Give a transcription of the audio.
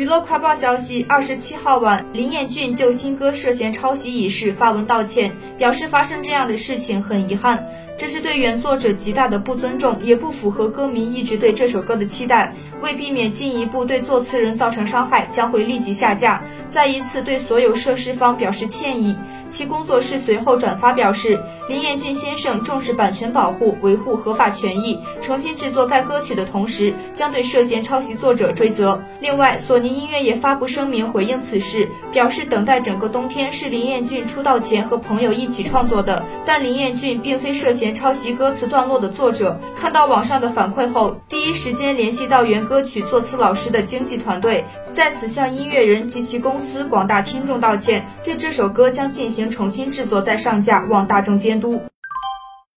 娱乐快报消息，二十七号晚，林彦俊就新歌涉嫌抄袭一事发文道歉，表示发生这样的事情很遗憾，这是对原作者极大的不尊重，也不符合歌迷一直对这首歌的期待。为避免进一步对作词人造成伤害，将会立即下架。再一次对所有涉事方表示歉意。其工作室随后转发表示，林彦俊先生重视版权保护，维护合法权益，重新制作该歌曲的同时，将对涉嫌抄袭作者追责。另外，索尼音乐也发布声明回应此事，表示等待整个冬天是林彦俊出道前和朋友一起创作的，但林彦俊并非涉嫌抄袭歌词段落的作者。看到网上的反馈后，第一时间联系到原歌曲作词老师的经纪团队，在此向音乐人及其公司、广大听众道歉，对这首歌将进行重新制作再上架，望大众监督。